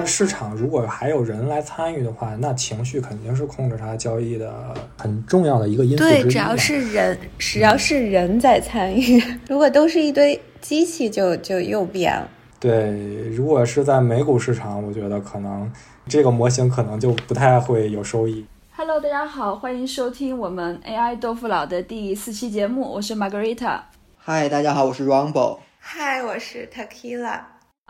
得市场如果还有人来参与的话，那情绪肯定是控制它交易的很重要的一个因素。对，只要是人，只要是人在参与，如果都是一堆机器，就就又变了。对，如果是在美股市场，我觉得可能这个模型可能就不太会有收益。Hello，大家好，欢迎收听我们 AI 豆腐脑的第四期节目，我是 Margarita。嗨，大家好，我是 Rumble。嗨，我是 Tequila。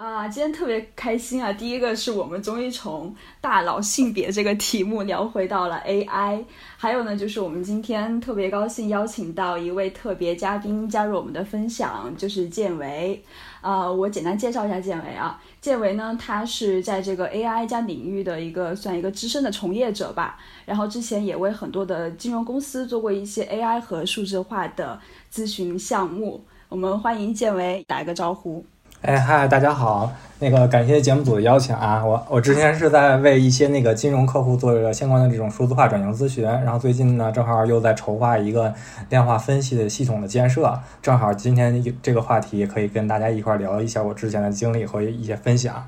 啊，今天特别开心啊！第一个是我们终于从大佬性别这个题目聊回到了 AI，还有呢，就是我们今天特别高兴邀请到一位特别嘉宾加入我们的分享，就是建维。啊，我简单介绍一下建维啊，建维呢，他是在这个 AI 加领域的一个算一个资深的从业者吧，然后之前也为很多的金融公司做过一些 AI 和数字化的咨询项目。我们欢迎建维打一个招呼。哎嗨，大家好，那个感谢节目组的邀请啊，我我之前是在为一些那个金融客户做着相关的这种数字化转型咨询，然后最近呢正好又在筹划一个量化分析的系统的建设，正好今天这个话题可以跟大家一块聊一下我之前的经历和一些分享，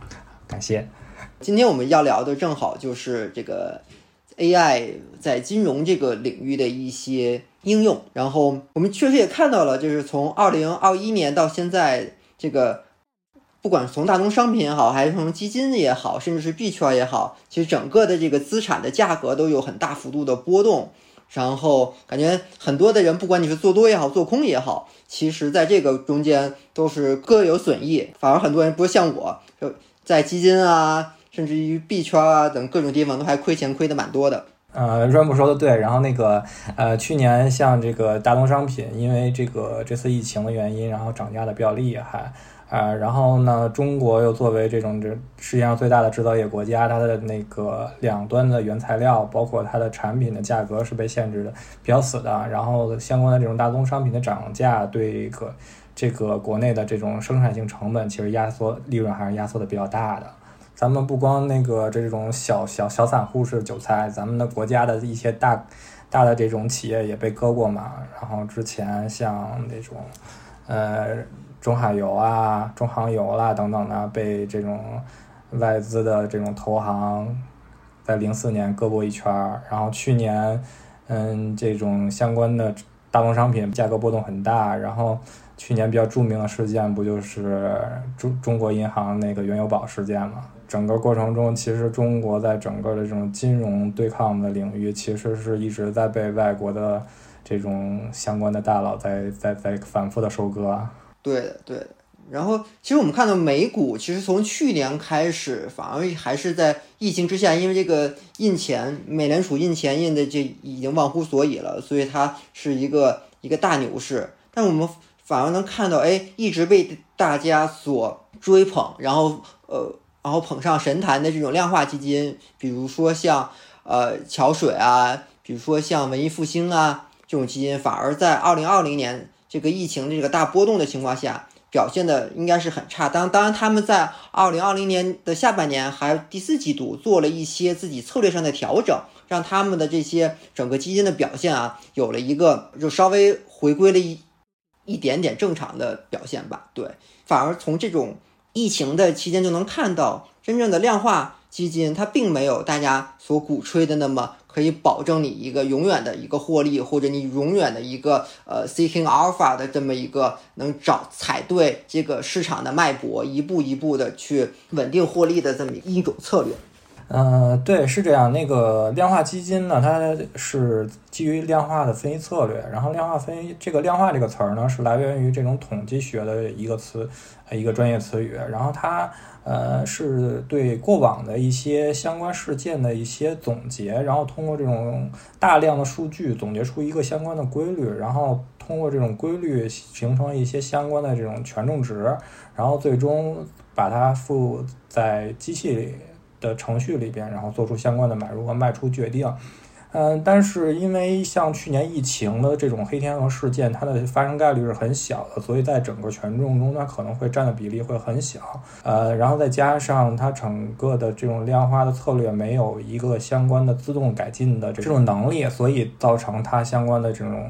感谢。今天我们要聊的正好就是这个 AI 在金融这个领域的一些应用，然后我们确实也看到了，就是从二零二一年到现在这个。不管从大宗商品也好，还是从基金也好，甚至是币圈也好，其实整个的这个资产的价格都有很大幅度的波动。然后感觉很多的人，不管你是做多也好，做空也好，其实在这个中间都是各有损益。反而很多人不是像我，就在基金啊，甚至于币圈啊等各种地方都还亏钱亏的蛮多的。呃，润布说的对。然后那个呃，去年像这个大宗商品，因为这个这次疫情的原因，然后涨价的比较厉害。啊，然后呢，中国又作为这种这世界上最大的制造业国家，它的那个两端的原材料，包括它的产品的价格是被限制的比较死的。然后相关的这种大宗商品的涨价，对个这个国内的这种生产性成本，其实压缩利润还是压缩的比较大的。咱们不光那个这种小小小散户是韭菜，咱们的国家的一些大大的这种企业也被割过嘛。然后之前像那种，呃。中海油啊，中航油啦等等的，被这种外资的这种投行在零四年割过一圈儿，然后去年，嗯，这种相关的大宗商品价格波动很大，然后去年比较著名的事件不就是中中国银行那个原油宝事件嘛？整个过程中，其实中国在整个的这种金融对抗的领域，其实是一直在被外国的这种相关的大佬在在在反复的收割。对的，对的。然后，其实我们看到美股，其实从去年开始，反而还是在疫情之下，因为这个印钱，美联储印钱印的这已经忘乎所以了，所以它是一个一个大牛市。但我们反而能看到，哎，一直被大家所追捧，然后呃，然后捧上神坛的这种量化基金，比如说像呃桥水啊，比如说像文艺复兴啊这种基金，反而在二零二零年。这个疫情的这个大波动的情况下，表现的应该是很差。当当然，他们在二零二零年的下半年还第四季度做了一些自己策略上的调整，让他们的这些整个基金的表现啊，有了一个就稍微回归了一一点点正常的表现吧。对，反而从这种疫情的期间就能看到，真正的量化基金它并没有大家所鼓吹的那么。可以保证你一个永远的一个获利，或者你永远的一个呃 seeking alpha 的这么一个能找踩对这个市场的脉搏，一步一步的去稳定获利的这么一种策略。嗯，对，是这样。那个量化基金呢，它是基于量化的分析策略。然后量化分析这个量化这个词儿呢，是来源于这种统计学的一个词，一个专业词语。然后它。呃，是对过往的一些相关事件的一些总结，然后通过这种大量的数据总结出一个相关的规律，然后通过这种规律形成一些相关的这种权重值，然后最终把它附在机器里的程序里边，然后做出相关的买入和卖出决定。嗯，但是因为像去年疫情的这种黑天鹅事件，它的发生概率是很小的，所以在整个权重中，它可能会占的比例会很小。呃，然后再加上它整个的这种量化的策略没有一个相关的自动改进的这种能力，所以造成它相关的这种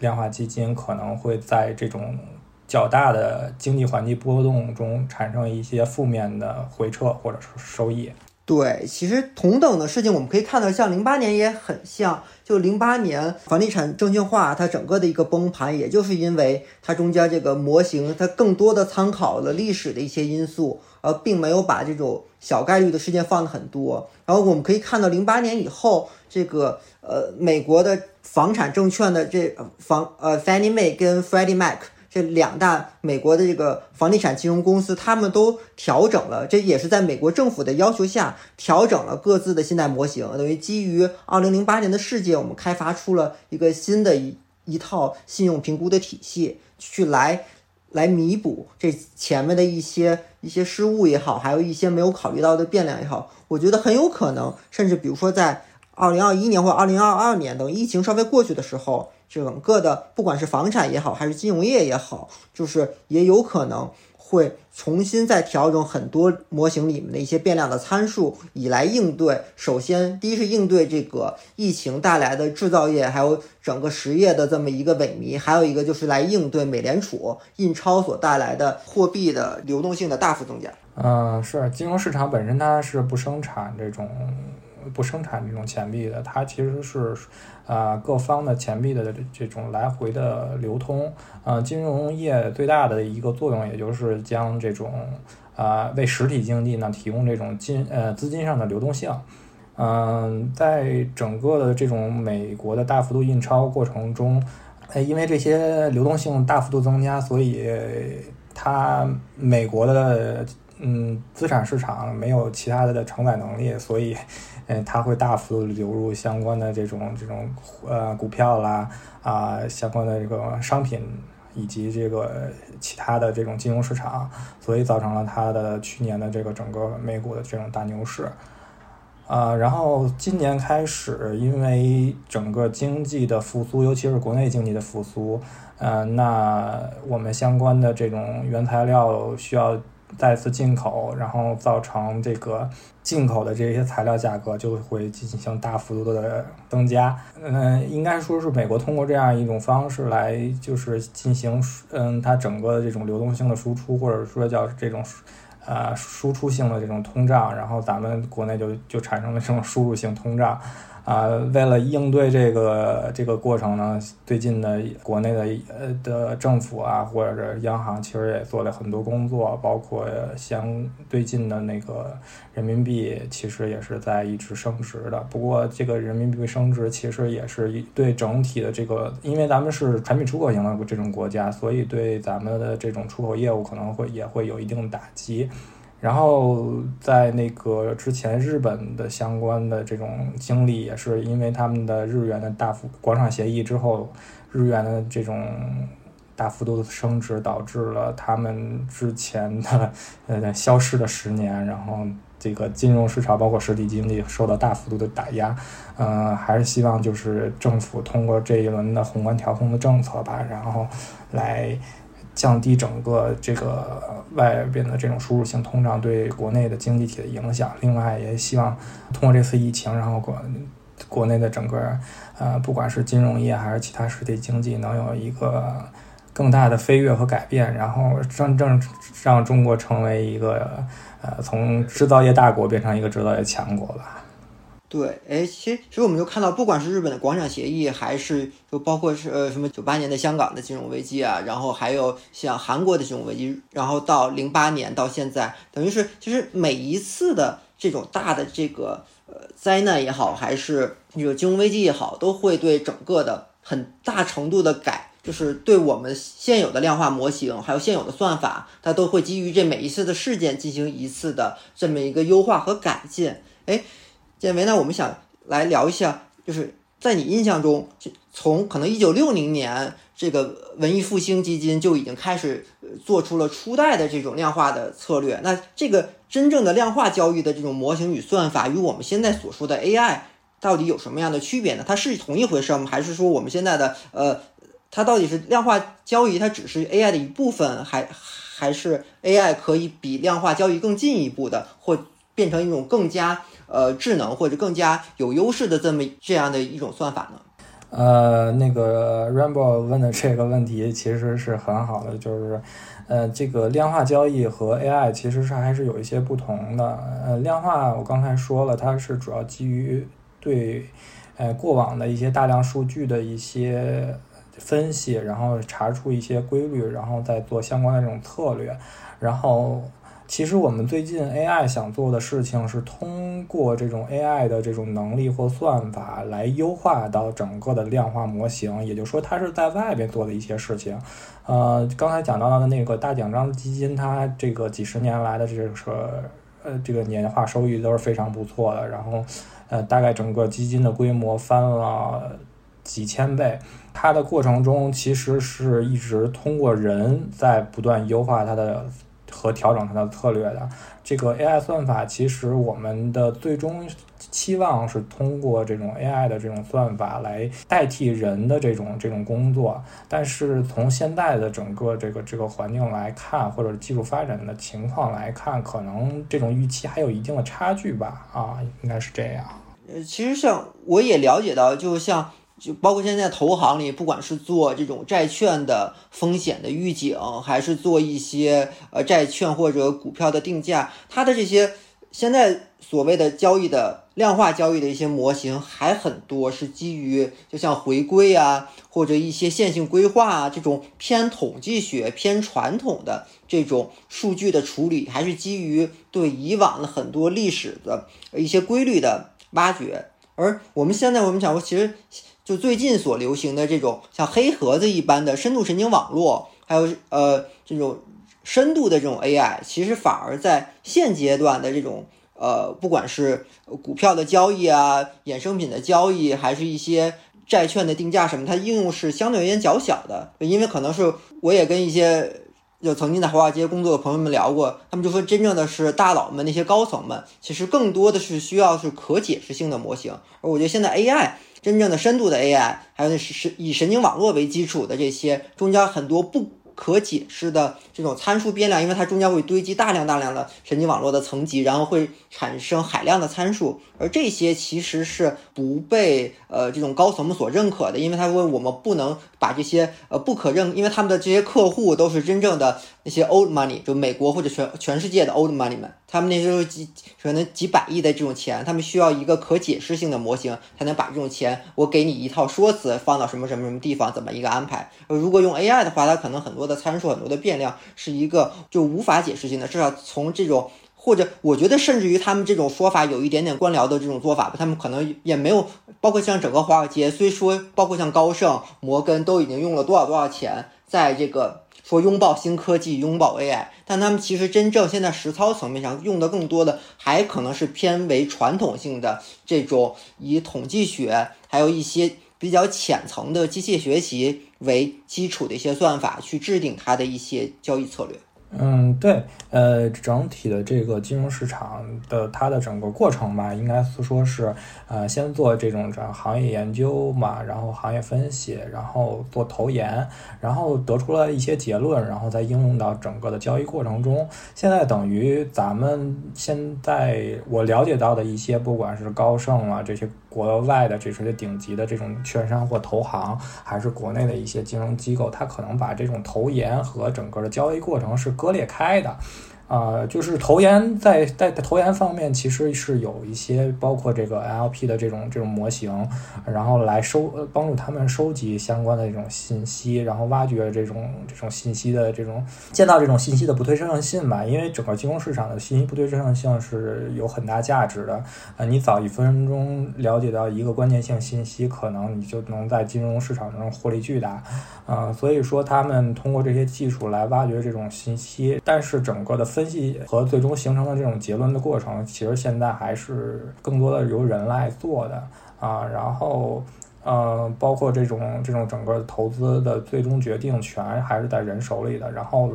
量化基金可能会在这种较大的经济环境波动中产生一些负面的回撤或者是收益。对，其实同等的事情我们可以看到，像零八年也很像，就零八年房地产证券化它整个的一个崩盘，也就是因为它中间这个模型它更多的参考了历史的一些因素，而并没有把这种小概率的事件放的很多。然后我们可以看到，零八年以后，这个呃美国的房产证券的这房呃 Fannie Mae 跟 Freddie Mac。这两大美国的这个房地产金融公司，他们都调整了，这也是在美国政府的要求下调整了各自的信贷模型。等于基于二零零八年的事件，我们开发出了一个新的一一套信用评估的体系，去来来弥补这前面的一些一些失误也好，还有一些没有考虑到的变量也好。我觉得很有可能，甚至比如说在二零二一年或二零二二年等疫情稍微过去的时候。整个的不管是房产也好，还是金融业也好，就是也有可能会重新再调整很多模型里面的一些变量的参数，以来应对。首先，第一是应对这个疫情带来的制造业还有整个实业的这么一个萎靡，还有一个就是来应对美联储印钞所带来的货币的流动性的大幅增加。嗯，是金融市场本身它是不生产这种不生产这种钱币的，它其实是。啊，各方的钱币的这种来回的流通，啊，金融业最大的一个作用，也就是将这种啊为实体经济呢提供这种金呃资金上的流动性。嗯，在整个的这种美国的大幅度印钞过程中，呃，因为这些流动性大幅度增加，所以它美国的嗯资产市场没有其他的承载能力，所以。嗯，它会大幅度流入相关的这种这种呃股票啦啊相关的这个商品以及这个其他的这种金融市场，所以造成了它的去年的这个整个美股的这种大牛市啊。然后今年开始，因为整个经济的复苏，尤其是国内经济的复苏，呃，那我们相关的这种原材料需要。再次进口，然后造成这个进口的这些材料价格就会进行大幅度的增加。嗯，应该说是美国通过这样一种方式来，就是进行嗯它整个的这种流动性的输出，或者说叫这种呃输出性的这种通胀，然后咱们国内就就产生了这种输入性通胀。啊，为了应对这个这个过程呢，最近的国内的呃的政府啊，或者是央行，其实也做了很多工作，包括相对近的那个人民币，其实也是在一直升值的。不过，这个人民币升值，其实也是对整体的这个，因为咱们是产品出口型的这种国家，所以对咱们的这种出口业务可能会也会有一定打击。然后在那个之前，日本的相关的这种经历也是因为他们的日元的大幅广场协议之后，日元的这种大幅度的升值，导致了他们之前的呃消失的十年，然后这个金融市场包括实体经济受到大幅度的打压。嗯，还是希望就是政府通过这一轮的宏观调控的政策吧，然后来。降低整个这个外边的这种输入性通胀对国内的经济体的影响。另外，也希望通过这次疫情，然后国国内的整个呃，不管是金融业还是其他实体经济，能有一个更大的飞跃和改变，然后真正让中国成为一个呃，从制造业大国变成一个制造业强国吧。对，哎，其实其实我们就看到，不管是日本的广场协议，还是就包括是呃什么九八年的香港的金融危机啊，然后还有像韩国的金融危机，然后到零八年到现在，等于是其实每一次的这种大的这个呃灾难也好，还是这个金融危机也好，都会对整个的很大程度的改，就是对我们现有的量化模型，还有现有的算法，它都会基于这每一次的事件进行一次的这么一个优化和改进，哎。建维呢？我们想来聊一下，就是在你印象中，从可能一九六零年这个文艺复兴基金就已经开始做出了初代的这种量化的策略。那这个真正的量化交易的这种模型与算法，与我们现在所说的 AI 到底有什么样的区别呢？它是同一回事吗？还是说我们现在的呃，它到底是量化交易，它只是 AI 的一部分，还还是 AI 可以比量化交易更进一步的，或变成一种更加？呃，智能或者更加有优势的这么这样的一种算法呢？呃，那个 Rainbow 问的这个问题其实是很好的，就是，呃，这个量化交易和 AI 其实是还是有一些不同的。呃，量化我刚才说了，它是主要基于对，呃，过往的一些大量数据的一些分析，然后查出一些规律，然后再做相关的这种策略，然后。其实我们最近 AI 想做的事情是通过这种 AI 的这种能力或算法来优化到整个的量化模型，也就是说，它是在外边做的一些事情。呃，刚才讲到的那个大奖章基金，它这个几十年来的这个呃这个年化收益都是非常不错的，然后呃大概整个基金的规模翻了几千倍。它的过程中其实是一直通过人在不断优化它的。和调整它的策略的这个 AI 算法，其实我们的最终期望是通过这种 AI 的这种算法来代替人的这种这种工作。但是从现在的整个这个这个环境来看，或者技术发展的情况来看，可能这种预期还有一定的差距吧？啊，应该是这样。呃，其实像我也了解到，就像。就包括现在投行里，不管是做这种债券的风险的预警，还是做一些呃债券或者股票的定价，它的这些现在所谓的交易的量化交易的一些模型还很多，是基于就像回归啊，或者一些线性规划啊这种偏统计学、偏传统的这种数据的处理，还是基于对以往的很多历史的一些规律的挖掘。而我们现在我们讲过，其实。就最近所流行的这种像黑盒子一般的深度神经网络，还有呃这种深度的这种 AI，其实反而在现阶段的这种呃不管是股票的交易啊、衍生品的交易，还是一些债券的定价什么，它应用是相对而言较小的。因为可能是我也跟一些就曾经在华尔街工作的朋友们聊过，他们就说真正的是大佬们那些高层们，其实更多的是需要是可解释性的模型。而我觉得现在 AI。真正的深度的 AI，还有那是是以神经网络为基础的这些，中间很多不可解释的这种参数变量，因为它中间会堆积大量大量的神经网络的层级，然后会产生海量的参数，而这些其实是不被呃这种高层们所认可的，因为他说我们不能把这些呃不可认，因为他们的这些客户都是真正的那些 old money，就美国或者全全世界的 old money 们。他们那时候几可能几百亿的这种钱，他们需要一个可解释性的模型，才能把这种钱我给你一套说辞放到什么什么什么地方，怎么一个安排。如果用 AI 的话，它可能很多的参数、很多的变量是一个就无法解释性的。至少从这种或者我觉得甚至于他们这种说法有一点点官僚的这种做法吧，他们可能也没有包括像整个华尔街，虽说包括像高盛、摩根都已经用了多少多少钱在这个。说拥抱新科技，拥抱 AI，但他们其实真正现在实操层面上用的更多的，还可能是偏为传统性的这种以统计学，还有一些比较浅层的机械学习为基础的一些算法，去制定它的一些交易策略。嗯，对，呃，整体的这个金融市场的它的整个过程吧，应该是说是，呃，先做这种这行业研究嘛，然后行业分析，然后做投研，然后得出了一些结论，然后再应用到整个的交易过程中。现在等于咱们现在我了解到的一些，不管是高盛啊这些。国外的这些顶级的这种券商或投行，还是国内的一些金融机构，它可能把这种投研和整个的交易过程是割裂开的。啊，就是投研在在投研方面，其实是有一些包括这个 L P 的这种这种模型，然后来收帮助他们收集相关的这种信息，然后挖掘这种这种信息的这种建造这种信息的不对称性吧。因为整个金融市场的信息不对称性是有很大价值的。啊，你早一分钟了解到一个关键性信息，可能你就能在金融市场中获利巨大。啊，所以说他们通过这些技术来挖掘这种信息，但是整个的。分析和最终形成的这种结论的过程，其实现在还是更多的由人来做的啊。然后，呃，包括这种这种整个投资的最终决定权还是在人手里的。然后，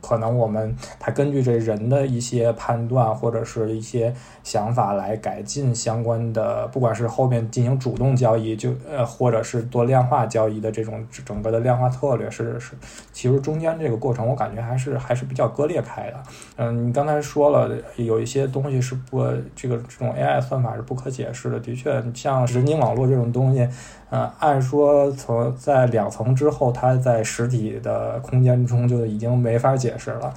可能我们它根据这人的一些判断或者是一些想法来改进相关的，不管是后面进行主动交易，就呃，或者是做量化交易的这种整个的量化策略，是是，其实中间这个过程我感觉还是还是比较割裂开的。嗯，你刚才说了有一些东西是不这个这种 AI 算法是不可解释的，的确，像神经网络这种东西。呃，按说从在两层之后，它在实体的空间中就已经没法解释了，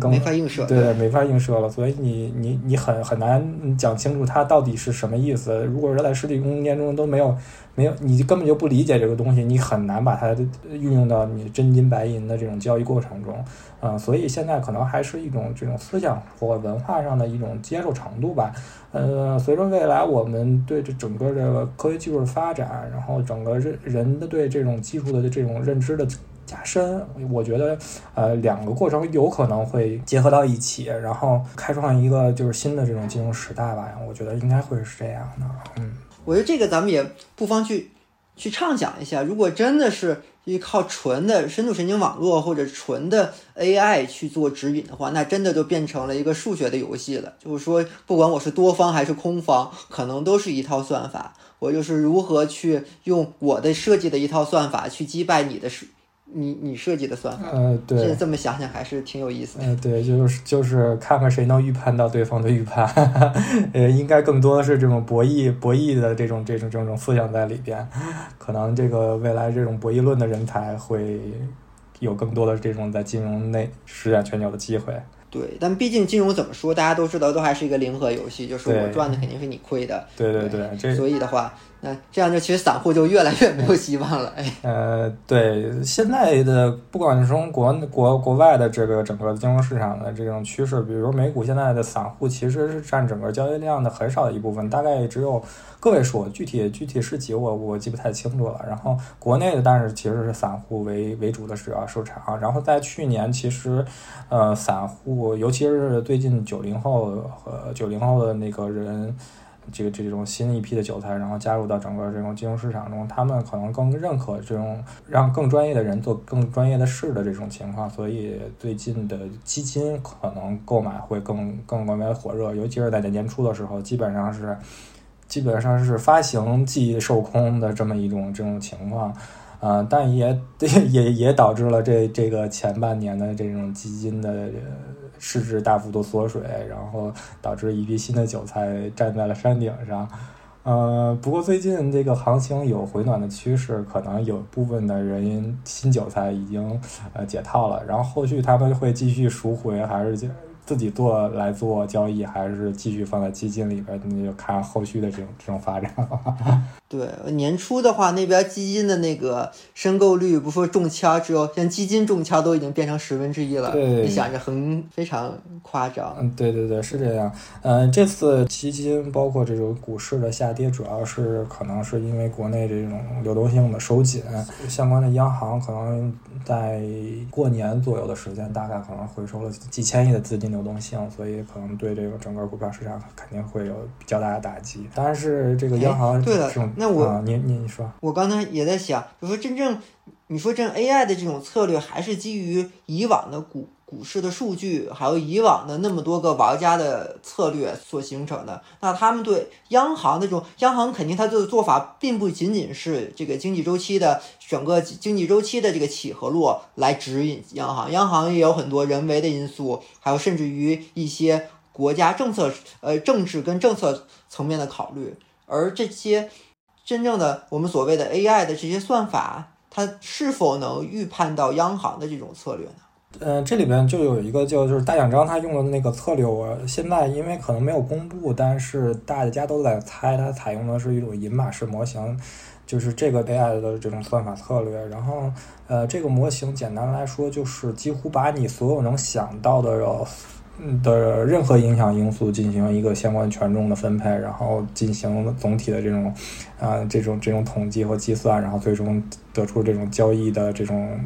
更没法映射，对，没法映射了。所以你你你很很难讲清楚它到底是什么意思。如果说在实体空间中都没有没有，你根本就不理解这个东西，你很难把它运用到你真金白银的这种交易过程中。嗯，所以现在可能还是一种这种思想或文化上的一种接受程度吧。呃，随着未来我们对这整个这个科学技术的发展，然后整个人人的对这种技术的这种认知的加深，我觉得呃两个过程有可能会结合到一起，然后开创一个就是新的这种金融时代吧。我觉得应该会是这样的。嗯，我觉得这个咱们也不妨去去畅想一下，如果真的是。依靠纯的深度神经网络或者纯的 AI 去做指引的话，那真的就变成了一个数学的游戏了。就是说，不管我是多方还是空方，可能都是一套算法。我就是如何去用我的设计的一套算法去击败你的数。你你设计的算法，嗯，对，这么想想还是挺有意思的。嗯，对，就是就是看看谁能预判到对方的预判，呃，应该更多的是这种博弈博弈的这种这种这种思想在里边，可能这个未来这种博弈论的人才会有更多的这种在金融内施展拳脚的机会。对，但毕竟金融怎么说，大家都知道，都还是一个零和游戏，就是我赚的肯定是你亏的。对对对，这所以的话。那这样就其实散户就越来越没有希望了，哎。呃，对，现在的不管是从国国国外的这个整个金融市场的这种趋势，比如美股现在的散户其实是占整个交易量的很少的一部分，大概只有个位数，具体具体是几我我记不太清楚了。然后国内的，但是其实是散户为为主的主要市场。然后在去年，其实呃，散户尤其是最近九零后和九零后的那个人。这个这种新一批的韭菜，然后加入到整个这种金融市场中，他们可能更认可这种让更专业的人做更专业的事的这种情况，所以最近的基金可能购买会更更更为火热，尤其是在年初的时候，基本上是基本上是发行即售空的这么一种这种情况。啊，但也 也也导致了这这个前半年的这种基金的市值大幅度缩水，然后导致一批新的韭菜站在了山顶上。呃，不过最近这个行情有回暖的趋势，可能有部分的人新韭菜已经呃解套了，然后后续他们会继续赎回还是？自己做来做交易，还是继续放在基金里边？那就看后续的这种这种发展。对，年初的话，那边基金的那个申购率，不说中签，只有像基金中签都已经变成十分之一了。对，你想着很非常夸张。嗯，对对对，是这样。嗯，这次基金包括这种股市的下跌，主要是可能是因为国内这种流动性的收紧，相关的央行可能在过年左右的时间，大概可能回收了几千亿的资金。流动性，所以可能对这个整个股票市场肯定会有比较大的打击。但是这个央行对了，那我你你说，我刚才也在想，就说真正你说这 AI 的这种策略，还是基于以往的股。股市的数据，还有以往的那么多个玩家的策略所形成的，那他们对央行那种央行肯定它的做法，并不仅仅是这个经济周期的整个经济周期的这个起和落来指引央行，央行也有很多人为的因素，还有甚至于一些国家政策呃政治跟政策层面的考虑，而这些真正的我们所谓的 AI 的这些算法，它是否能预判到央行的这种策略呢？嗯，这里边就有一个叫就是大奖章他用的那个策略，我现在因为可能没有公布，但是大家都在猜，它采用的是一种银马式模型，就是这个 AI 的这种算法策略。然后，呃，这个模型简单来说就是几乎把你所有能想到的的任何影响因素进行一个相关权重的分配，然后进行总体的这种啊这种这种统计和计算，然后最终得出这种交易的这种。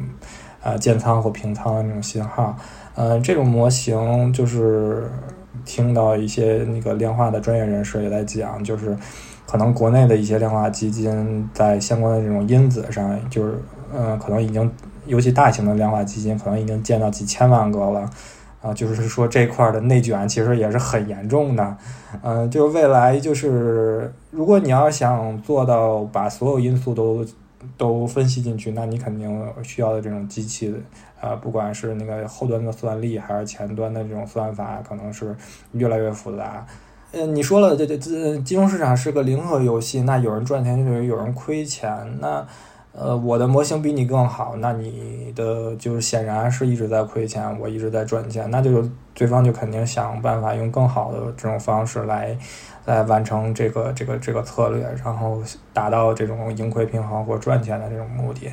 啊，建仓或平仓的那种信号，呃，这种模型就是听到一些那个量化的专业人士也在讲，就是可能国内的一些量化基金在相关的这种因子上，就是呃，可能已经尤其大型的量化基金，可能已经建到几千万个了。啊，就是说这块的内卷其实也是很严重的，嗯，就是未来就是如果你要想做到把所有因素都都分析进去，那你肯定需要的这种机器，呃，不管是那个后端的算力还是前端的这种算法，可能是越来越复杂。嗯，你说了，这这这金融市场是个零和游戏，那有人赚钱就等于有人亏钱，那。呃，我的模型比你更好，那你的就是显然是一直在亏钱，我一直在赚钱，那就对方就肯定想办法用更好的这种方式来来完成这个这个这个策略，然后达到这种盈亏平衡或赚钱的这种目的。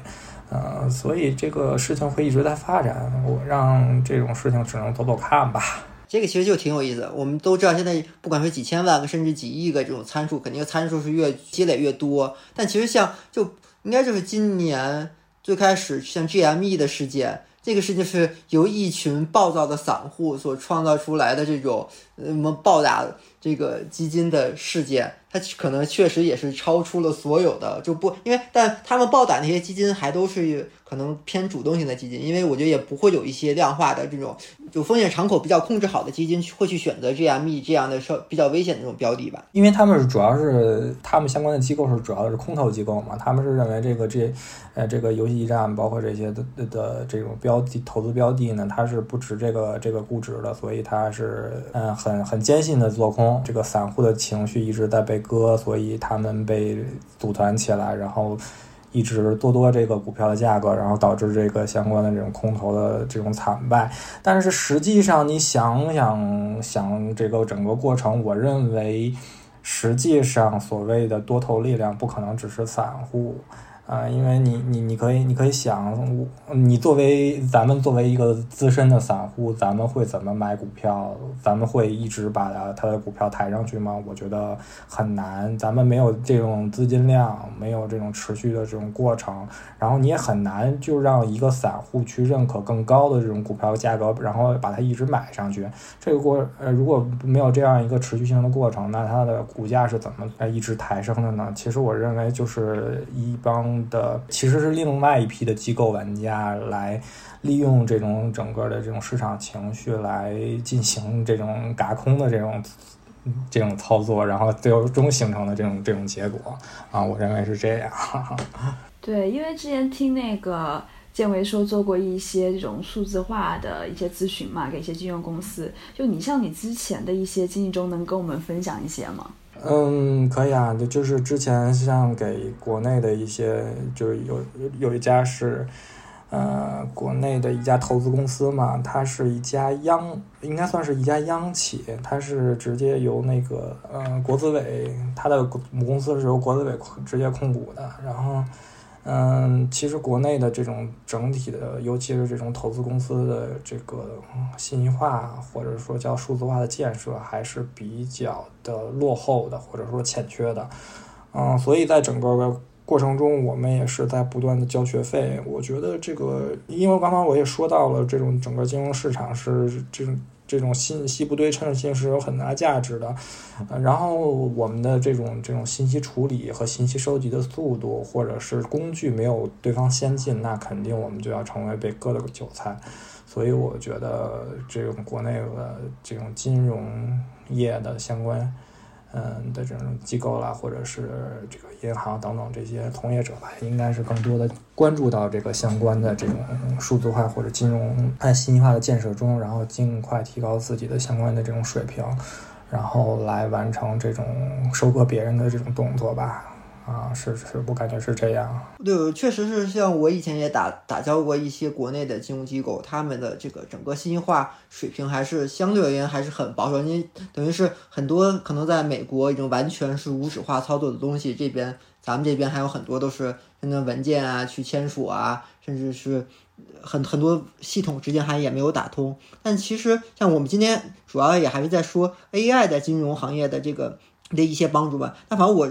呃，所以这个事情会一直在发展，我让这种事情只能走走看吧。这个其实就挺有意思。我们都知道，现在不管是几千万个甚至几亿个这种参数，肯定参数是越积累越多，但其实像就。应该就是今年最开始像 GME 的事件，这个事情是由一群暴躁的散户所创造出来的这种什么暴打这个基金的事件。它可能确实也是超出了所有的，就不因为，但他们暴打那些基金还都是可能偏主动性的基金，因为我觉得也不会有一些量化的这种就风险敞口比较控制好的基金会去选择 GME 这样的稍比较危险的这种标的吧。因为他们主要是他们相关的机构是主要是空头机构嘛，他们是认为这个这呃这个游戏驿站包括这些的的这种标的投资标的呢，它是不值这个这个估值的，所以它是嗯很很坚信的做空。这个散户的情绪一直在被。割，所以他们被组团起来，然后一直多多这个股票的价格，然后导致这个相关的这种空头的这种惨败。但是实际上，你想想想这个整个过程，我认为实际上所谓的多头力量不可能只是散户。啊，因为你你你可以你可以想，你作为咱们作为一个资深的散户，咱们会怎么买股票？咱们会一直把它的股票抬上去吗？我觉得很难。咱们没有这种资金量，没有这种持续的这种过程，然后你也很难就让一个散户去认可更高的这种股票价格，然后把它一直买上去。这个过呃，如果没有这样一个持续性的过程，那它的股价是怎么呃一直抬升的呢？其实我认为就是一帮。的其实是另外一批的机构玩家来利用这种整个的这种市场情绪来进行这种嘎空的这种这种操作，然后最终形成的这种这种结果啊，我认为是这样。对，因为之前听那个建维说做过一些这种数字化的一些咨询嘛，给一些金融公司。就你像你之前的一些经历中，能跟我们分享一些吗？嗯，可以啊，就是之前像给国内的一些，就是有有一家是，呃，国内的一家投资公司嘛，它是一家央，应该算是一家央企，它是直接由那个，呃，国资委，它的母公司是由国资委直接控股的，然后。嗯，其实国内的这种整体的，尤其是这种投资公司的这个信息化或者说叫数字化的建设，还是比较的落后的，或者说欠缺的。嗯，所以在整个的过程中，我们也是在不断的交学费。我觉得这个，因为刚刚我也说到了，这种整个金融市场是这种。这种信息不对称性是有很大价值的，呃，然后我们的这种这种信息处理和信息收集的速度或者是工具没有对方先进，那肯定我们就要成为被割的韭菜。所以我觉得这种国内的这种金融业的相关。嗯的这种机构啦，或者是这个银行等等这些从业者吧，应该是更多的关注到这个相关的这种数字化或者金融按信息化的建设中，然后尽快提高自己的相关的这种水平，然后来完成这种收割别人的这种动作吧。啊，是是，我感觉是这样。对，确实是像我以前也打打交过一些国内的金融机构，他们的这个整个信息化水平还是相对而言还是很保守。你等于是很多可能在美国已经完全是无纸化操作的东西，这边咱们这边还有很多都是那文件啊去签署啊，甚至是很很多系统之间还也没有打通。但其实像我们今天主要也还是在说 AI 在金融行业的这个的一些帮助吧。但反正我。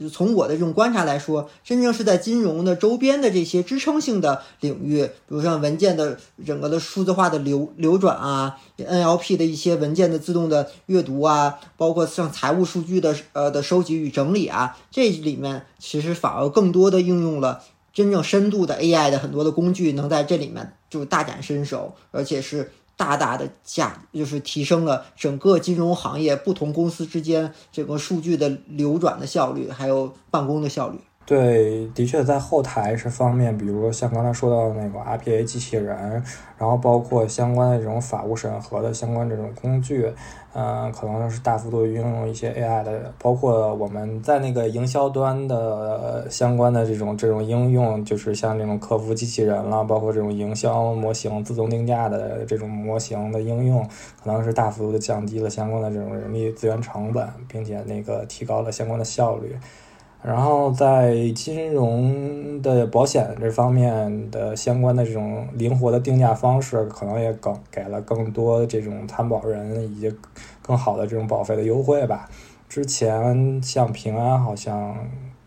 就从我的这种观察来说，真正是在金融的周边的这些支撑性的领域，比如像文件的整个的数字化的流流转啊，NLP 的一些文件的自动的阅读啊，包括像财务数据的呃的收集与整理啊，这里面其实反而更多的应用了真正深度的 AI 的很多的工具能在这里面就大展身手，而且是大大的价，就是提升了整个金融行业不同公司之间这个数据的流转的效率，还有办公的效率。对，的确在后台这方面，比如像刚才说到的那个 RPA 机器人，然后包括相关的这种法务审核的相关这种工具，嗯，可能是大幅度运用一些 AI 的，包括我们在那个营销端的相关的这种这种应用，就是像这种客服机器人了，包括这种营销模型、自动定价的这种模型的应用，可能是大幅度的降低了相关的这种人力资源成本，并且那个提高了相关的效率。然后在金融的保险这方面的相关的这种灵活的定价方式，可能也更给了更多这种参保人以及更好的这种保费的优惠吧。之前像平安好像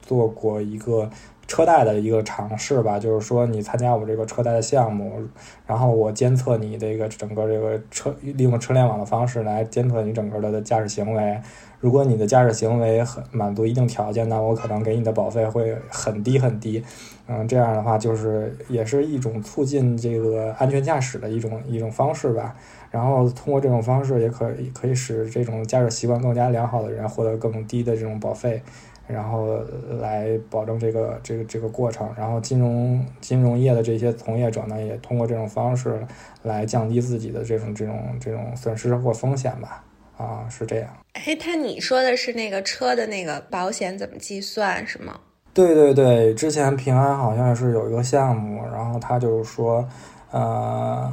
做过一个车贷的一个尝试吧，就是说你参加我们这个车贷的项目，然后我监测你这个整个这个车利用车联网的方式来监测你整个的驾驶行为。如果你的驾驶行为很满足一定条件，那我可能给你的保费会很低很低，嗯，这样的话就是也是一种促进这个安全驾驶的一种一种方式吧。然后通过这种方式，也可以可以使这种驾驶习惯更加良好的人获得更低的这种保费，然后来保证这个这个这个过程。然后金融金融业的这些从业者呢，也通过这种方式来降低自己的这种这种这种损失或风险吧。啊，是这样。哎，他你说的是那个车的那个保险怎么计算是吗？对对对，之前平安好像是有一个项目，然后他就是说，呃，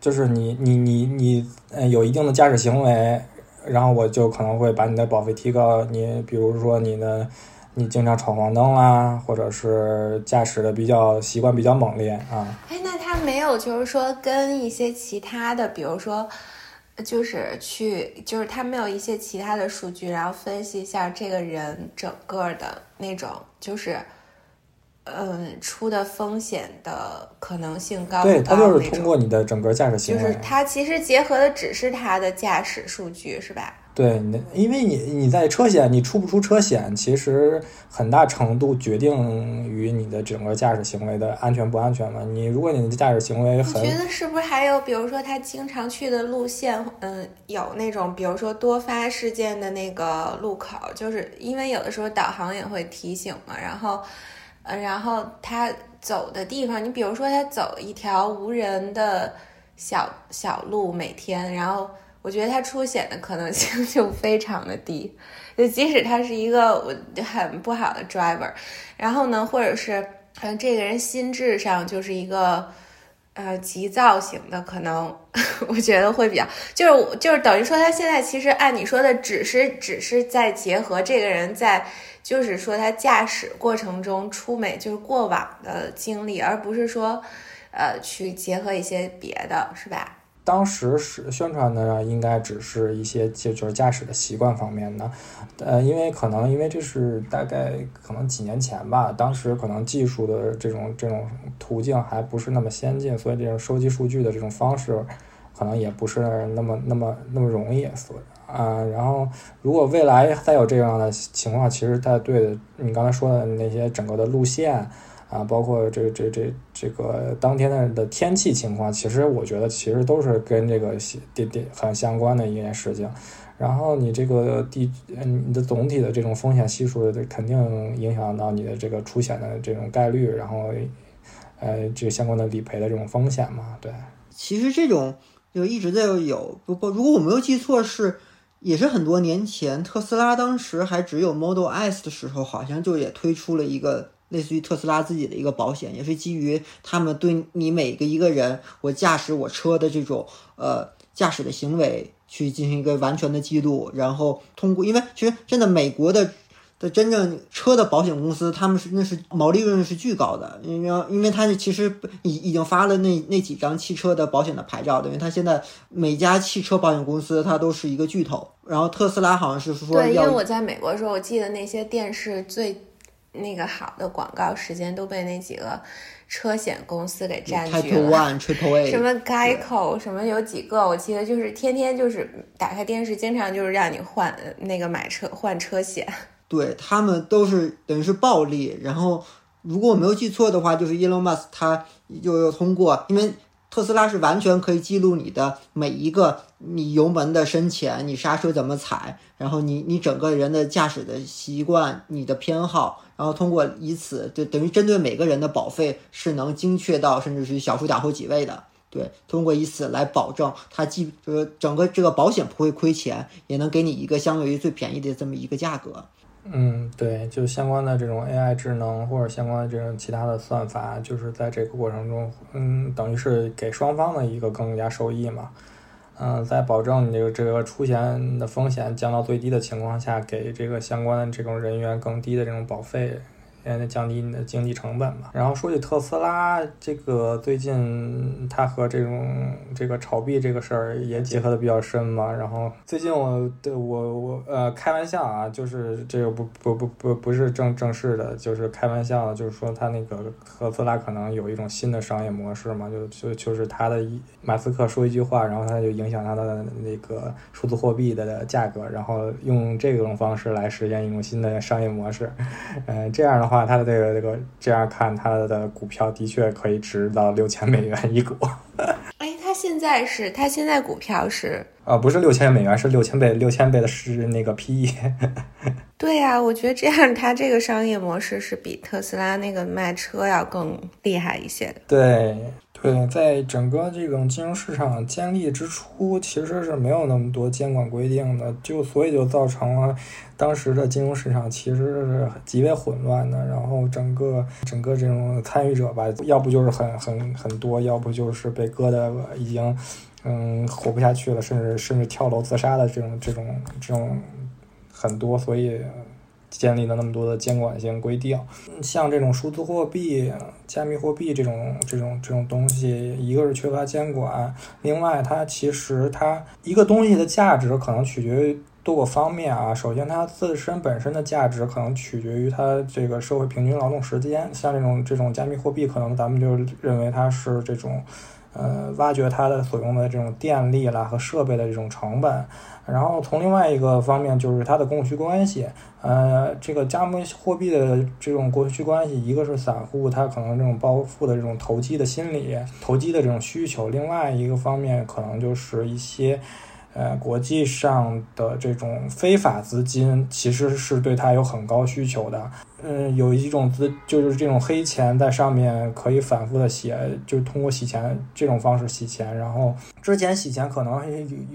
就是你你你你呃有一定的驾驶行为，然后我就可能会把你的保费提高。你比如说你的你经常闯黄灯啦，或者是驾驶的比较习惯比较猛烈啊。哎，那他没有就是说跟一些其他的，比如说。就是去，就是他没有一些其他的数据，然后分析一下这个人整个的那种，就是，嗯，出的风险的可能性高高？对它就是通过你的整个驾驶行为，就是它其实结合的只是它的驾驶数据，是吧？对，你因为你你在车险，你出不出车险，其实很大程度决定于你的整个驾驶行为的安全不安全嘛。你如果你的驾驶行为很，你觉得是不是还有，比如说他经常去的路线，嗯，有那种比如说多发事件的那个路口，就是因为有的时候导航也会提醒嘛。然后，呃，然后他走的地方，你比如说他走一条无人的小小路，每天，然后。我觉得他出险的可能性 就非常的低，就即使他是一个很不好的 driver，然后呢，或者是嗯，这个人心智上就是一个呃急躁型的，可能 我觉得会比较，就是就是等于说他现在其实按你说的，只是只是在结合这个人在就是说他驾驶过程中出美就是过往的经历，而不是说呃去结合一些别的，是吧？当时是宣传的，应该只是一些就就是驾驶的习惯方面的，呃，因为可能因为这是大概可能几年前吧，当时可能技术的这种这种途径还不是那么先进，所以这种收集数据的这种方式可能也不是那么那么那么容易，所以啊，然后如果未来再有这样的情况，其实它对的你刚才说的那些整个的路线。啊，包括这这这这个当天的的天气情况，其实我觉得其实都是跟这个电电很相关的一件事情。然后你这个地，嗯，你的总体的这种风险系数，肯定影响到你的这个出险的这种概率，然后，呃，这个相关的理赔的这种风险嘛，对。其实这种就一直在有，不不，如果我没有记错，是也是很多年前，特斯拉当时还只有 Model S 的时候，好像就也推出了一个。类似于特斯拉自己的一个保险，也是基于他们对你每个一个人，我驾驶我车的这种呃驾驶的行为去进行一个完全的记录，然后通过，因为其实真的美国的的真正车的保险公司，他们是那是毛利润是巨高的，因为因为他是其实已已经发了那那几张汽车的保险的牌照，因为他现在每家汽车保险公司它都是一个巨头，然后特斯拉好像是说对，因为我在美国的时候，我记得那些电视最。那个好的广告时间都被那几个车险公司给占据了，One Triple A，什么 Geico，什么有几个，我记得就是天天就是打开电视，经常就是让你换那个买车换车险。对他们都是等于是暴利，然后如果我没有记错的话，就是 Elon Musk 他又又通过，因为特斯拉是完全可以记录你的每一个你油门的深浅，你刹车怎么踩，然后你你整个人的驾驶的习惯，你的偏好，然后通过以此就等于针对每个人的保费是能精确到甚至是小数点或几位的。对，通过以此来保证它既就是整个这个保险不会亏钱，也能给你一个相对于最便宜的这么一个价格。嗯，对，就相关的这种 AI 智能或者相关的这种其他的算法，就是在这个过程中，嗯，等于是给双方的一个更加受益嘛。嗯，在保证你这个这个出险的风险降到最低的情况下，给这个相关这种人员更低的这种保费。来降低你的经济成本嘛。然后说起特斯拉，这个最近它和这种这个炒币这个事儿也结合的比较深嘛。然后最近我对我我呃开玩笑啊，就是这个不不不不不是正正式的，就是开玩笑，就是说它那个特斯拉可能有一种新的商业模式嘛，就就就是它的一马斯克说一句话，然后它就影响它的那个数字货币的价格，然后用这种方式来实现一种新的商业模式。嗯，这样的。话，它的这个这个这样看，它的股票的确可以值到六千美元一股。哎，它现在是它现在股票是啊，不是六千美元，是六千倍，六千倍的是那个 PE。对呀，我觉得这样它这个商业模式是比特斯拉那个卖车要更厉害一些的。对。对，在整个这种金融市场建立之初，其实是没有那么多监管规定的，就所以就造成了当时的金融市场其实是极为混乱的。然后整个整个这种参与者吧，要不就是很很很多，要不就是被割的已经嗯活不下去了，甚至甚至跳楼自杀的这种这种这种很多，所以。建立了那么多的监管性规定，像这种数字货币、加密货币这种这种这种东西，一个是缺乏监管，另外它其实它一个东西的价值可能取决于多个方面啊。首先，它自身本身的价值可能取决于它这个社会平均劳动时间。像这种这种加密货币，可能咱们就认为它是这种，呃，挖掘它的所用的这种电力啦和设备的这种成本。然后从另外一个方面，就是它的供需关系。呃，这个加密货币的这种供需关系，一个是散户他可能这种暴富的这种投机的心理、投机的这种需求；另外一个方面，可能就是一些。呃，国际上的这种非法资金其实是对它有很高需求的。嗯，有一种资就是这种黑钱在上面可以反复的洗，就通过洗钱这种方式洗钱。然后之前洗钱可能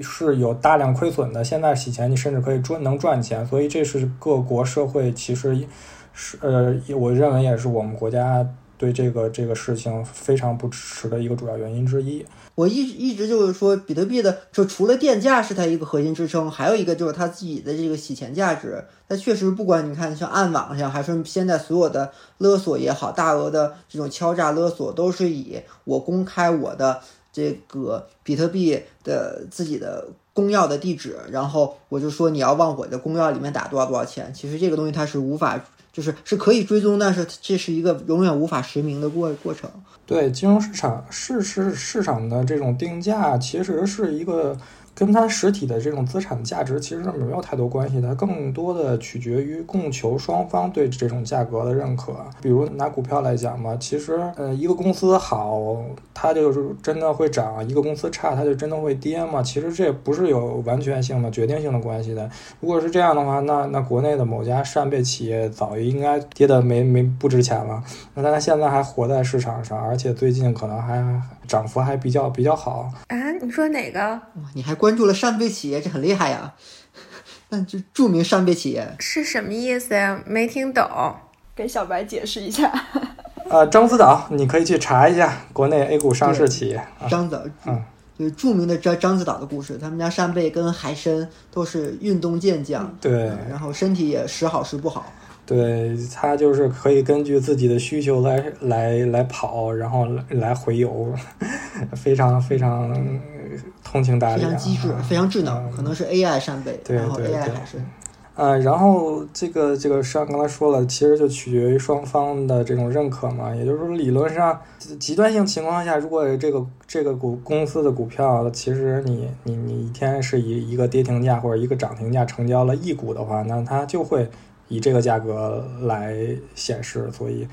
是有大量亏损的，现在洗钱你甚至可以赚能赚钱。所以这是各国社会其实是呃，我认为也是我们国家对这个这个事情非常不支持的一个主要原因之一。我一一直就是说，比特币的就除了电价是它一个核心支撑，还有一个就是它自己的这个洗钱价值。它确实，不管你看像暗网上，还是现在所有的勒索也好，大额的这种敲诈勒索，都是以我公开我的这个比特币的自己的公钥的地址，然后我就说你要往我的公钥里面打多少多少钱。其实这个东西它是无法。就是是可以追踪，但是这是一个永远无法实名的过过程。对，金融市场市市市场的这种定价，其实是一个。跟它实体的这种资产价值其实没有太多关系的，更多的取决于供求双方对这种价格的认可。比如拿股票来讲嘛，其实呃一个公司好，它就是真的会涨；一个公司差，它就真的会跌嘛。其实这不是有完全性的、决定性的关系的。如果是这样的话，那那国内的某家扇贝企业早就应该跌的没没不值钱了，那但它现在还活在市场上，而且最近可能还涨幅还比较比较好啊？你说哪个？哇，你还？关注了扇贝企业，这很厉害呀。那就著名扇贝企业是什么意思呀？没听懂，给小白解释一下。呃，獐子岛，你可以去查一下国内 A 股上市企业。獐子岛，嗯，就是著名的獐獐子岛的故事。他们家扇贝跟海参都是运动健将，对，然后身体也时好时不好。对，它就是可以根据自己的需求来来来跑，然后来回游，非 常非常。通情达理，非常机智，非常智能，可能是 AI 扇贝，然后 AI 还是，呃，然后这个这个上刚才说了，其实就取决于双方的这种认可嘛。也就是说，理论上极端性情况下，如果这个这个股公司的股票，其实你你你一天是以一个跌停价或者一个涨停价成交了一股的话，那它就会以这个价格来显示。所以，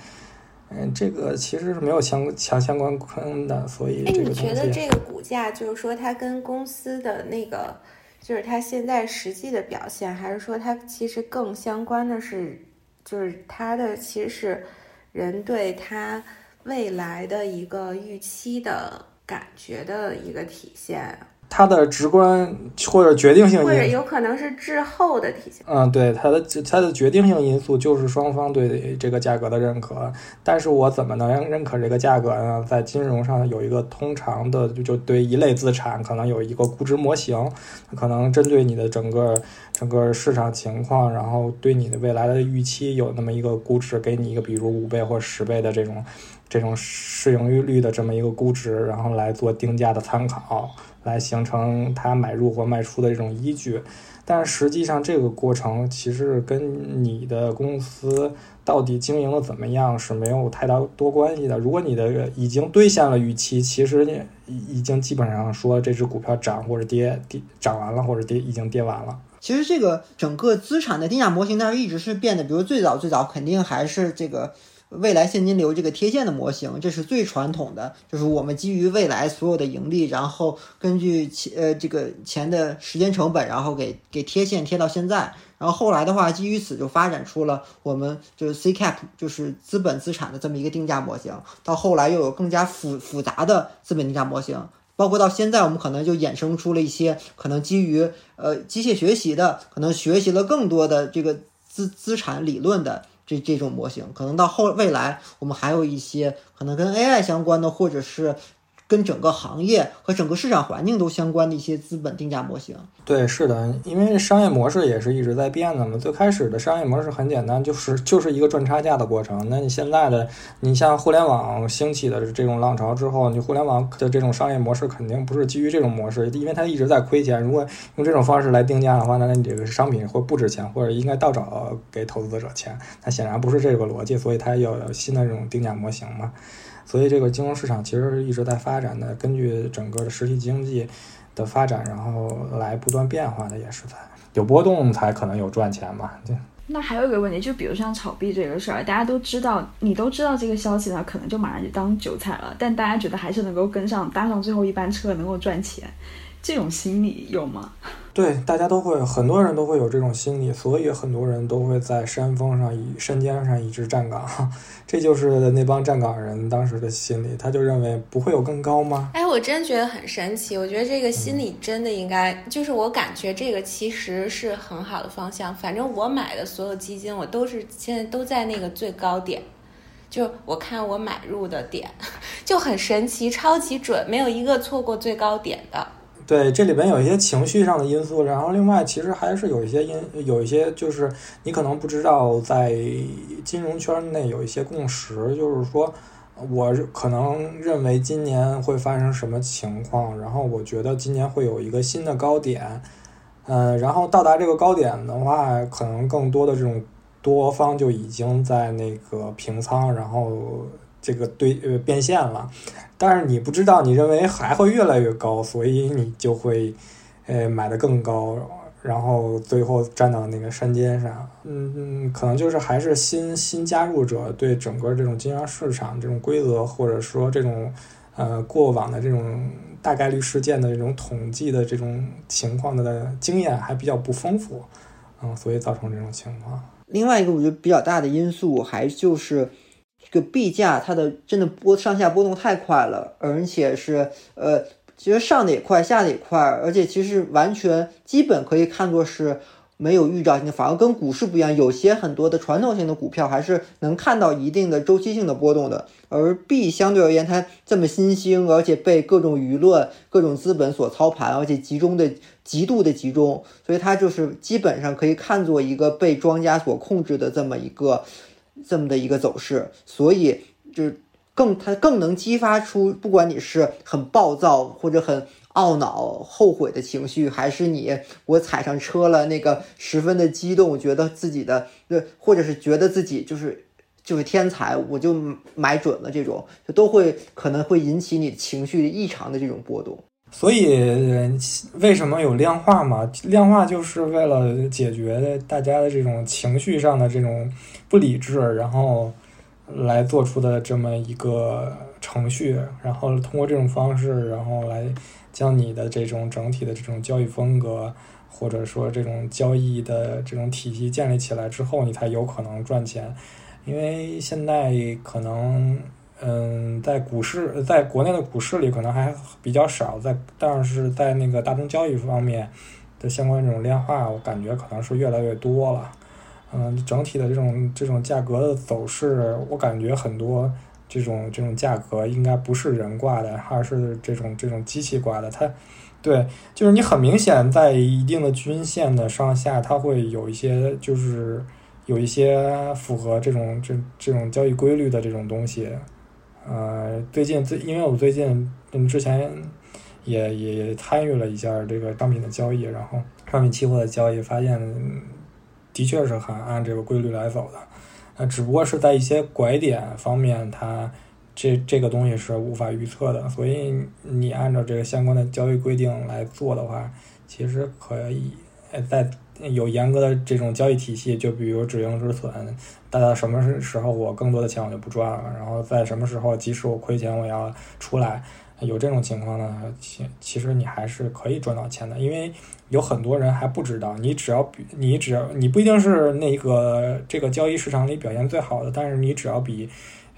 嗯，这个其实是没有相强相关关的，所以哎，这个你觉得这个股价就是说它跟公司的那个，就是它现在实际的表现，还是说它其实更相关的是，就是它的其实是人对它未来的一个预期的感觉的一个体现，它的直观或者决定性或者有可能是滞后的体现。嗯，对，它的它的决定性因素就是双方对这个价格的认可。但是我怎么能认可这个价格呢？在金融上有一个通常的，就就对一类资产可能有一个估值模型，可能针对你的整个整个市场情况，然后对你的未来的预期有那么一个估值，给你一个比如五倍或十倍的这种这种市盈率的这么一个估值，然后来做定价的参考。来形成它买入或卖出的这种依据，但实际上这个过程其实跟你的公司到底经营的怎么样是没有太大多关系的。如果你的已经兑现了预期，其实已经基本上说这只股票涨或者跌，跌涨完了或者跌已经跌完了。其实这个整个资产的定价模型，它是一直是变的。比如最早最早肯定还是这个未来现金流这个贴现的模型，这是最传统的，就是我们基于未来所有的盈利，然后根据钱呃这个钱的时间成本，然后给给贴现贴到现在。然后后来的话，基于此就发展出了我们就是 C cap，就是资本资产的这么一个定价模型。到后来又有更加复复杂的资本定价模型，包括到现在我们可能就衍生出了一些可能基于呃机械学习的，可能学习了更多的这个资资产理论的。这这种模型，可能到后未来，我们还有一些可能跟 AI 相关的，或者是跟整个行业和整个市场环境都相关的一些资本定价模型。对，是的，因为商业模式也是一直在变的嘛。最开始的商业模式很简单，就是就是一个赚差价的过程。那你现在的，你像互联网兴起的这种浪潮之后，你互联网的这种商业模式肯定不是基于这种模式，因为它一直在亏钱。如果用这种方式来定价的话，那你这个商品会不值钱，或者应该倒找给投资者钱。那显然不是这个逻辑，所以它要有新的这种定价模型嘛。所以这个金融市场其实是一直在发展的，根据整个的实体经济的发展，然后来不断变化的，也是在有波动才可能有赚钱嘛。对。那还有一个问题，就比如像炒币这个事儿，大家都知道，你都知道这个消息呢，可能就马上就当韭菜了，但大家觉得还是能够跟上，搭上最后一班车，能够赚钱，这种心理有吗？对，大家都会，很多人都会有这种心理，所以很多人都会在山峰上、一山尖上一直站岗，这就是那帮站岗人当时的心理，他就认为不会有更高吗？哎，我真觉得很神奇，我觉得这个心理真的应该，就是我感觉这个其实是很好的方向。反正我买的所有基金，我都是现在都在那个最高点，就我看我买入的点 就很神奇，超级准，没有一个错过最高点的。对，这里边有一些情绪上的因素，然后另外其实还是有一些因，有一些就是你可能不知道，在金融圈内有一些共识，就是说我可能认为今年会发生什么情况，然后我觉得今年会有一个新的高点，嗯，然后到达这个高点的话，可能更多的这种多方就已经在那个平仓，然后这个对呃变现了。但是你不知道，你认为还会越来越高，所以你就会，呃，买的更高，然后最后站到那个山尖上。嗯嗯，可能就是还是新新加入者对整个这种金融市场这种规则，或者说这种呃过往的这种大概率事件的这种统计的这种情况的经验还比较不丰富，嗯，所以造成这种情况。另外一个我觉得比较大的因素还就是。就币价它的真的波上下波动太快了，而且是呃，其实上的也快，下的也快，而且其实完全基本可以看作是没有预兆性，反而跟股市不一样，有些很多的传统性的股票还是能看到一定的周期性的波动的，而币相对而言它这么新兴，而且被各种舆论、各种资本所操盘，而且集中的极度的集中，所以它就是基本上可以看作一个被庄家所控制的这么一个。这么的一个走势，所以就是更它更能激发出，不管你是很暴躁或者很懊恼、后悔的情绪，还是你我踩上车了，那个十分的激动，觉得自己的对，或者是觉得自己就是就是天才，我就买准了，这种就都会可能会引起你情绪异常的这种波动。所以为什么有量化嘛？量化就是为了解决大家的这种情绪上的这种不理智，然后来做出的这么一个程序，然后通过这种方式，然后来将你的这种整体的这种交易风格，或者说这种交易的这种体系建立起来之后，你才有可能赚钱。因为现在可能，嗯，在股市，在国内的股市里可能还比较少，在但是在那个大宗交易方面的相关这种量化，我感觉可能是越来越多了。嗯，整体的这种这种价格的走势，我感觉很多这种这种价格应该不是人挂的，而是这种这种机器挂的。它，对，就是你很明显在一定的均线的上下，它会有一些就是。有一些符合这种这这种交易规律的这种东西，呃，最近最因为我最近嗯之前也也参与了一下这个商品的交易，然后商品期货的交易，发现的确是很按这个规律来走的，呃，只不过是在一些拐点方面，它这这个东西是无法预测的，所以你按照这个相关的交易规定来做的话，其实可以在。有严格的这种交易体系，就比如止盈止损，大到什么时候我更多的钱我就不赚了，然后在什么时候即使我亏钱我要出来，有这种情况呢，其其实你还是可以赚到钱的，因为有很多人还不知道，你只要比你只要你不一定是那个这个交易市场里表现最好的，但是你只要比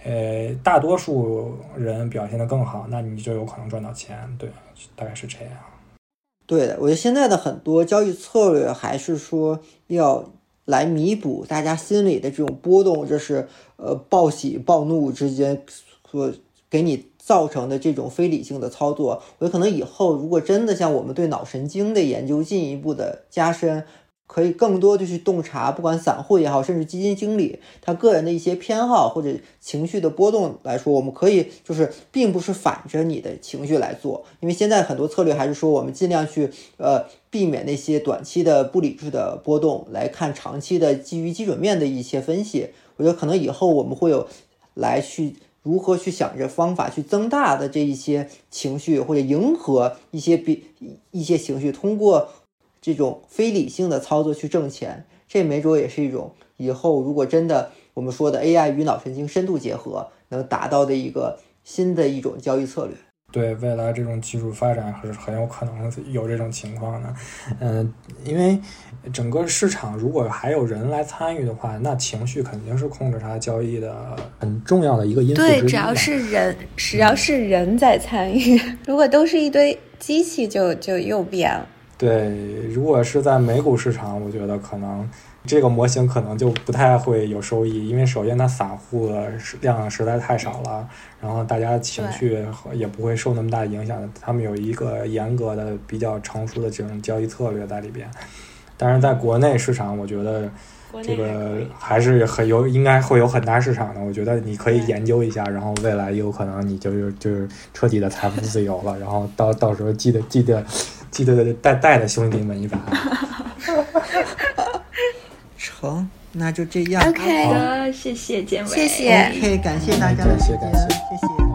呃大多数人表现的更好，那你就有可能赚到钱，对，大概是这样。对的，我觉得现在的很多交易策略还是说要来弥补大家心里的这种波动，就是呃暴喜暴怒之间所给你造成的这种非理性的操作。我觉得可能以后如果真的像我们对脑神经的研究进一步的加深。可以更多的去洞察，不管散户也好，甚至基金经理他个人的一些偏好或者情绪的波动来说，我们可以就是并不是反着你的情绪来做，因为现在很多策略还是说我们尽量去呃避免那些短期的不理智的波动，来看长期的基于基准面的一些分析。我觉得可能以后我们会有来去如何去想着方法去增大的这一些情绪，或者迎合一些比一些情绪，通过。这种非理性的操作去挣钱，这没准也是一种以后如果真的我们说的 AI 与脑神经深度结合，能达到的一个新的一种交易策略。对未来这种技术发展是很有可能有这种情况的。嗯，因为整个市场如果还有人来参与的话，那情绪肯定是控制它交易的很重要的一个因素对，只要是人，只要是人在参与，如果都是一堆机器，就就又变了。对，如果是在美股市场，我觉得可能这个模型可能就不太会有收益，因为首先它散户的量实在太少了，然后大家情绪也不会受那么大影响。他们有一个严格的、比较成熟的这种交易策略在里边。但是在国内市场，我觉得这个还是很有，应该会有很大市场的。我觉得你可以研究一下，然后未来有可能你就是就是彻底的财富自由了，然后到到时候记得记得。记得带带的兄弟们一把，成，那就这样。OK，谢谢建伟，谢谢，OK，感谢大家的谢谢，谢谢。